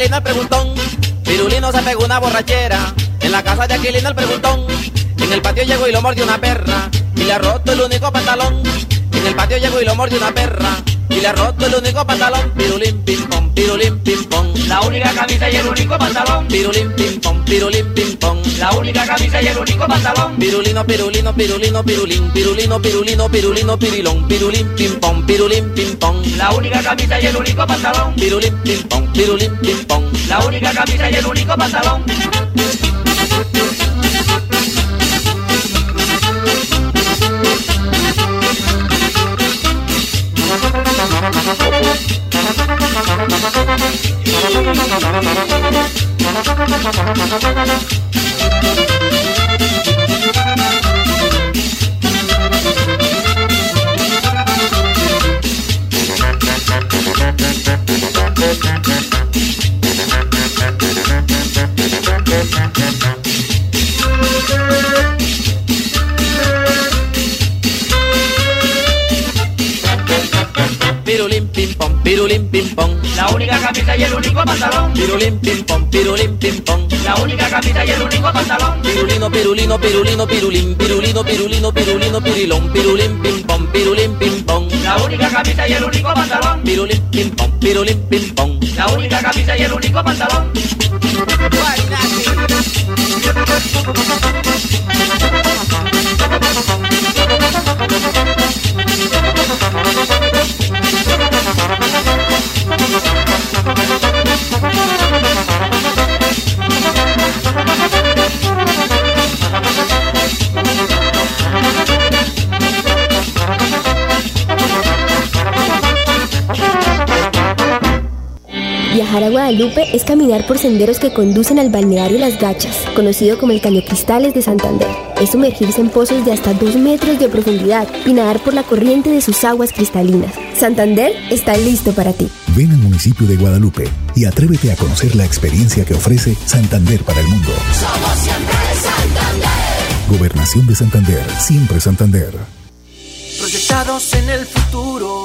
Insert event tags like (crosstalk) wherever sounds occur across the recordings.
Aquilino el preguntón. Pirulino se pegó una borrachera en la casa de Aquilino el preguntón. En el patio llegó y lo mordió una perra y le ha roto el único pantalón. En el patio llegó y lo mordió una perra y le ha roto el único pantalón. Pirulín pim pom, pirulín pim pom. La única camisa y el único pantalón. Pirulín pim pom, pirulín pim pom. La única camisa y el único pantalón. Pirulino, pirulino, pirulino, pirulín. Pirulino, pirulino, pirulino, pirilón. Pirulín pim pom, pirulín pim pom. La única camisa y el único pantalón. Pirulín pim pom, pirulín pim pom. La única camisa y el único pantalón. (laughs) ガタガタガタガタガタガタ pirulín pim pom. La única camisa y el único pantalón. Pirulín pim pom, pirulín pim pom. La única camisa y el único pantalón. Pirulino, pirulino, pirulino, pirulín. Pirulino, pirulino, pirulino, pirilón. Pirulín pim pom, pirulín pim pom. La única camisa y el único pantalón. Pirulín pim pom, pirulín pim pom. La única camisa y el único pantalón. Viajar a Guadalupe es caminar por senderos que conducen al balneario Las Gachas, conocido como el Caño Cristales de Santander. Es sumergirse en pozos de hasta 2 metros de profundidad y nadar por la corriente de sus aguas cristalinas. Santander está listo para ti. Ven al municipio de Guadalupe y atrévete a conocer la experiencia que ofrece Santander para el mundo. Somos siempre Santander. Gobernación de Santander, siempre Santander. Proyectados en el futuro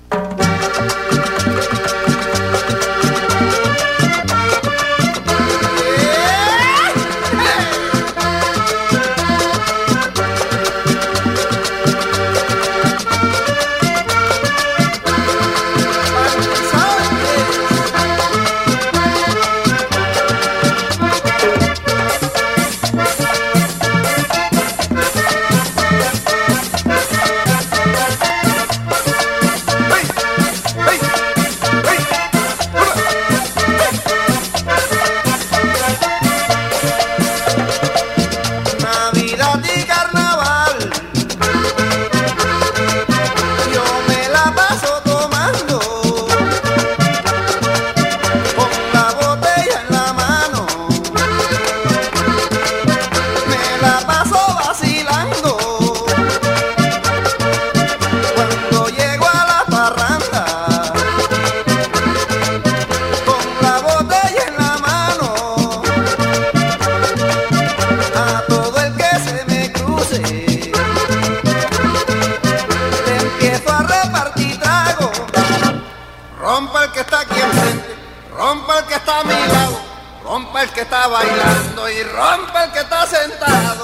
que está bailando y rompe el que está sentado.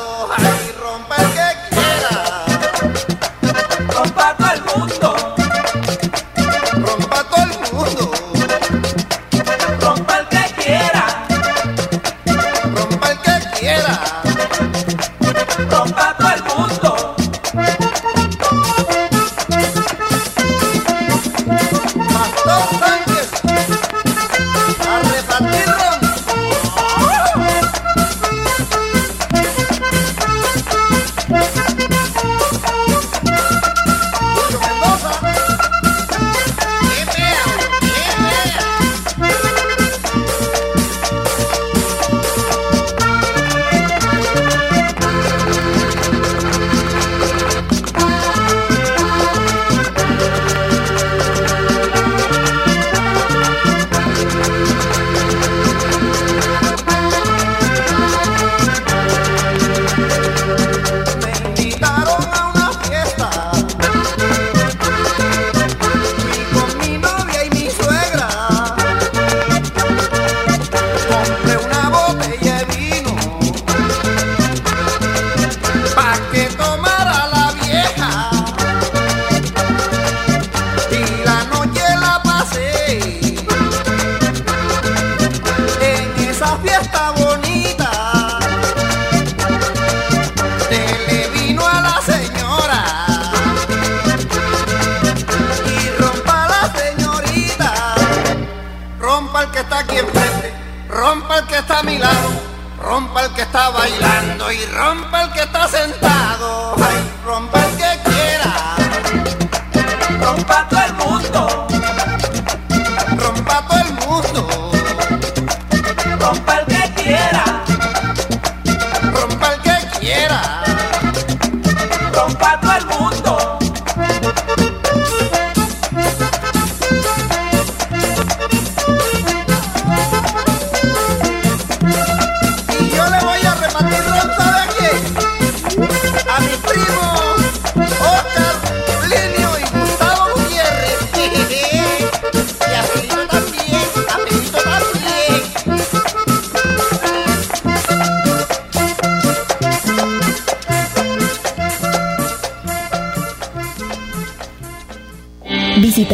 Aquí enfrente, rompa el que está a mi lado, rompa el que está bailando y rompa el que está sentado. Rompa el que quiera. Rompa todo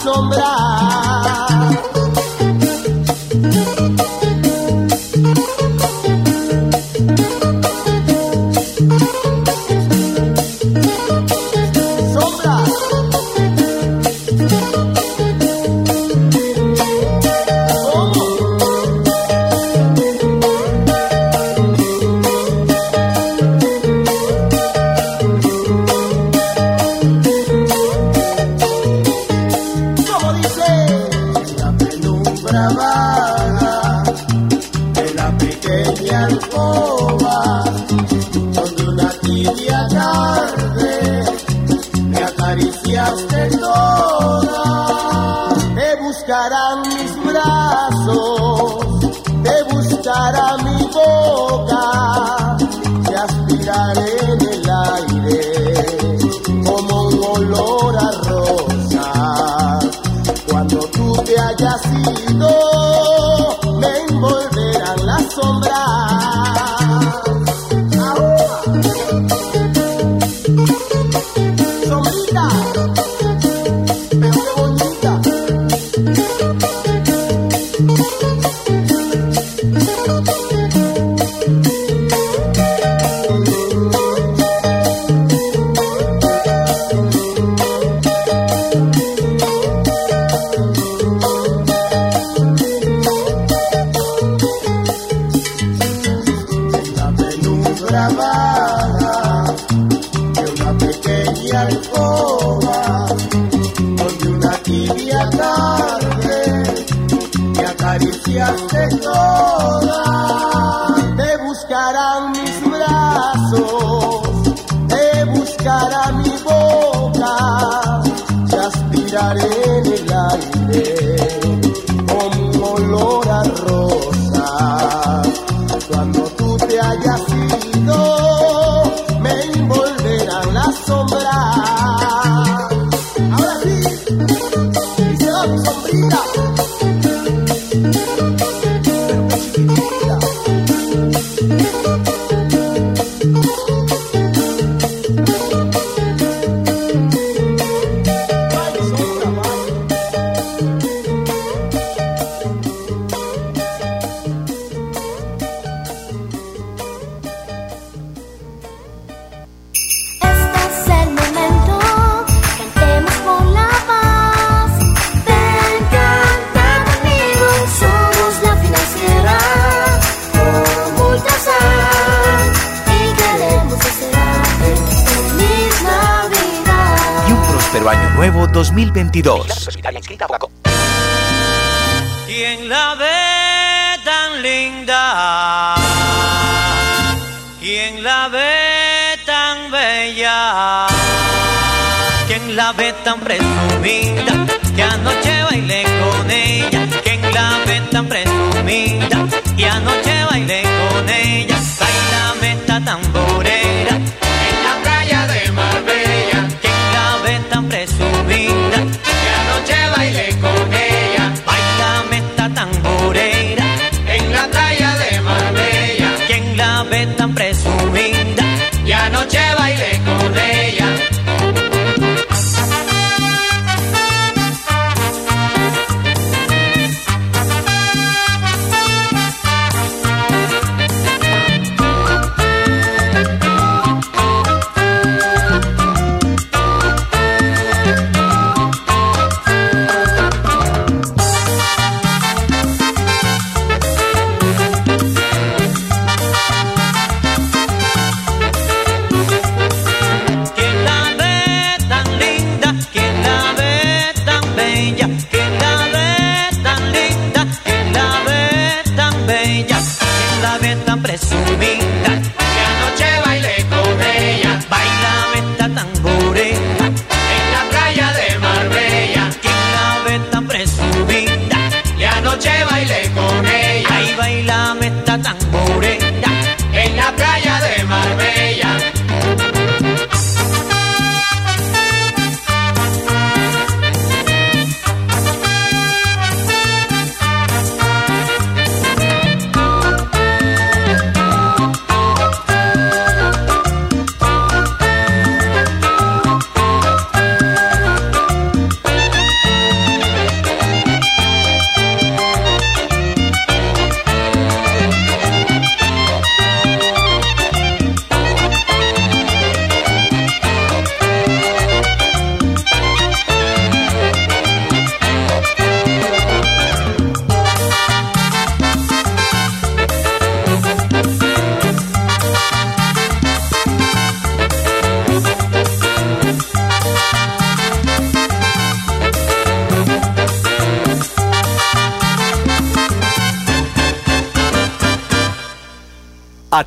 Envolverán 2022. ¿Quién la ve tan linda? ¿Quién la ve tan bella? ¿Quién la ve tan presumida? Que anoche bailé con ella. ¿Quién la ve tan presumida? Que anoche bailé con ella. Bailame esta tamborera.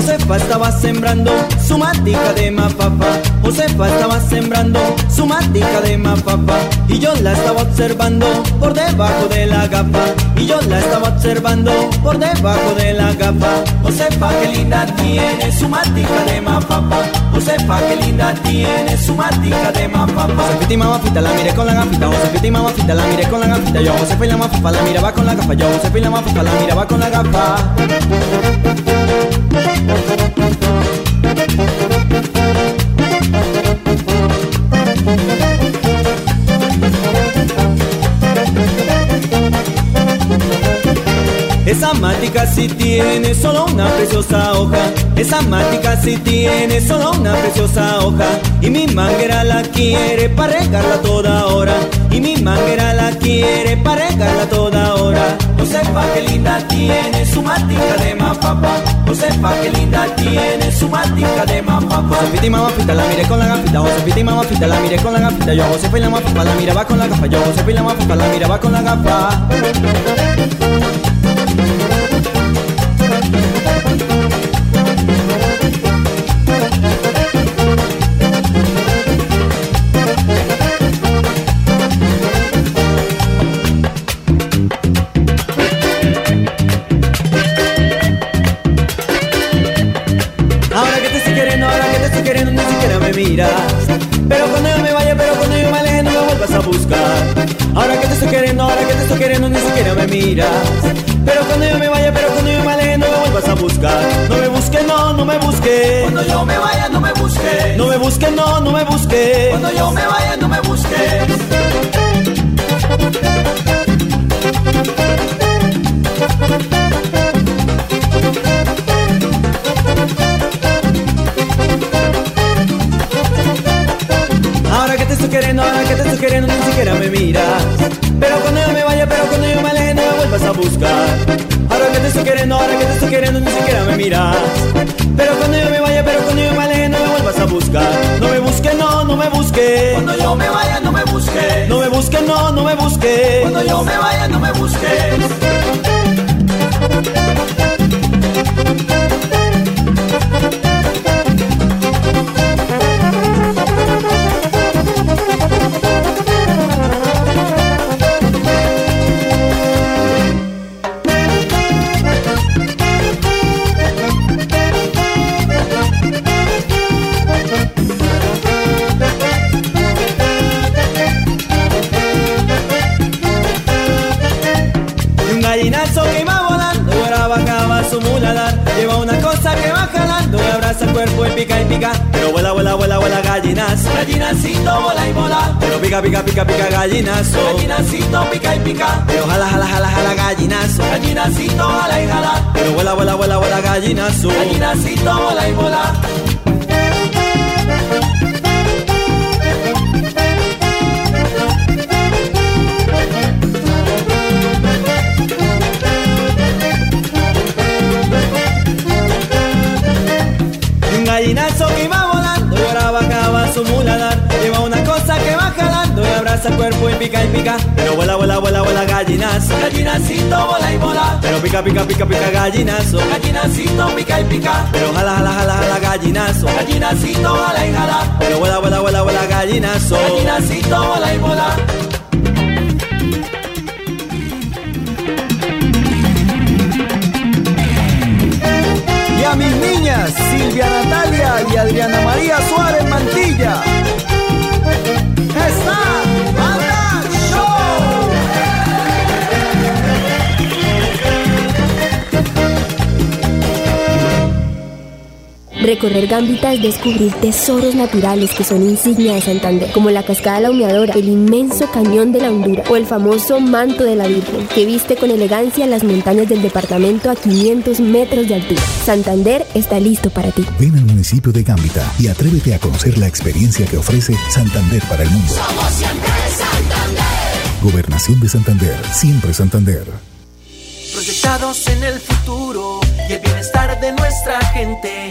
Josefa estaba sembrando su matica de mapapa. Josefa estaba sembrando su matica de mapapa. Y yo la estaba observando por debajo de la gafa. Y yo la estaba observando por debajo de la gafa. Josefa, qué linda tiene su matica de mapapa. Josefa, qué linda tiene su matica de mapapa. Josefita y mamafita la miré con la gafita. Josefita y mamafita la miré con la gafita. Yo Josefa y la mafafa la miraba con la gafa. Yo Josefa y la mafafa la miraba con la gafa. Esa mática sí tiene solo una preciosa hoja. Esa mática sí tiene solo una preciosa hoja. Y mi manguera la quiere para regarla toda hora. Y mi manguera la quiere para regarla toda hora. Josefa, qué linda tiene su matica de mapapa. Josefa, qué linda tiene su matica de mapapa. Josefita y mamafita la miré con la gafita. Josefita y mamafita la miré con la gafita. Yo Josefa y la mafafa la miraba con la gafa. Yo Josefa y la mafafa la miraba con la gafa. Pero cuando yo me vaya, pero cuando yo me aleje, no me vuelvas a buscar. No me busques, no, no me busque. Cuando yo me vaya, no me busque. No me busque, no, no me busque. Cuando yo me vaya, no me busque. Busque. No no, me busque. Cuando yo me vaya, no me busque. Lleva una cosa que va jalando y abraza el cuerpo y pica y pica. Pero vuela, vuela, vuela, vuela gallinazo. Gallinacito, vola y vola. Pero pica, pica, pica, pica gallinazo. Gallinacito, pica y pica. Pero jala, jala, jala, jala gallinazo. Gallinacito, jala y jala. Pero vuela, vuela, vuela, vuela gallinazo. Gallinacito, vola y vola. Su muladar. Lleva una cosa que va jalando y abraza el cuerpo y pica y pica. Pero vuela, vuela, vuela, vuela gallinazo. Gallinacito, vola y vola. Pero pica, pica, pica, pica gallinazo. Gallinacito, pica y pica. Pero jala, jala, jala, jala gallinazo. Gallinacito, jala y jala. Pero vuela, vuela, vuela, vuela gallinazo. Gallinacito, vola y vola. A mis niñas, Silvia Natalia y Adriana María Suárez Mantilla. Recorrer Gambita es descubrir tesoros naturales que son insignia de Santander, como la cascada de la humeadora, el inmenso cañón de la Hondura o el famoso manto de la Virgen, que viste con elegancia las montañas del departamento a 500 metros de altura. Santander está listo para ti. Ven al municipio de Gambita y atrévete a conocer la experiencia que ofrece Santander para el mundo. Somos siempre Santander. Gobernación de Santander, siempre Santander. Proyectados en el futuro y el bienestar de nuestra gente.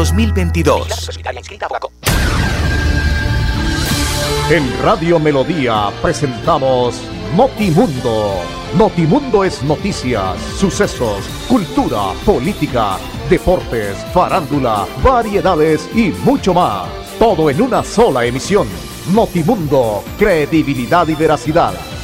2022. En Radio Melodía presentamos Notimundo. Notimundo es noticias, sucesos, cultura, política, deportes, farándula, variedades y mucho más. Todo en una sola emisión. Notimundo, credibilidad y veracidad.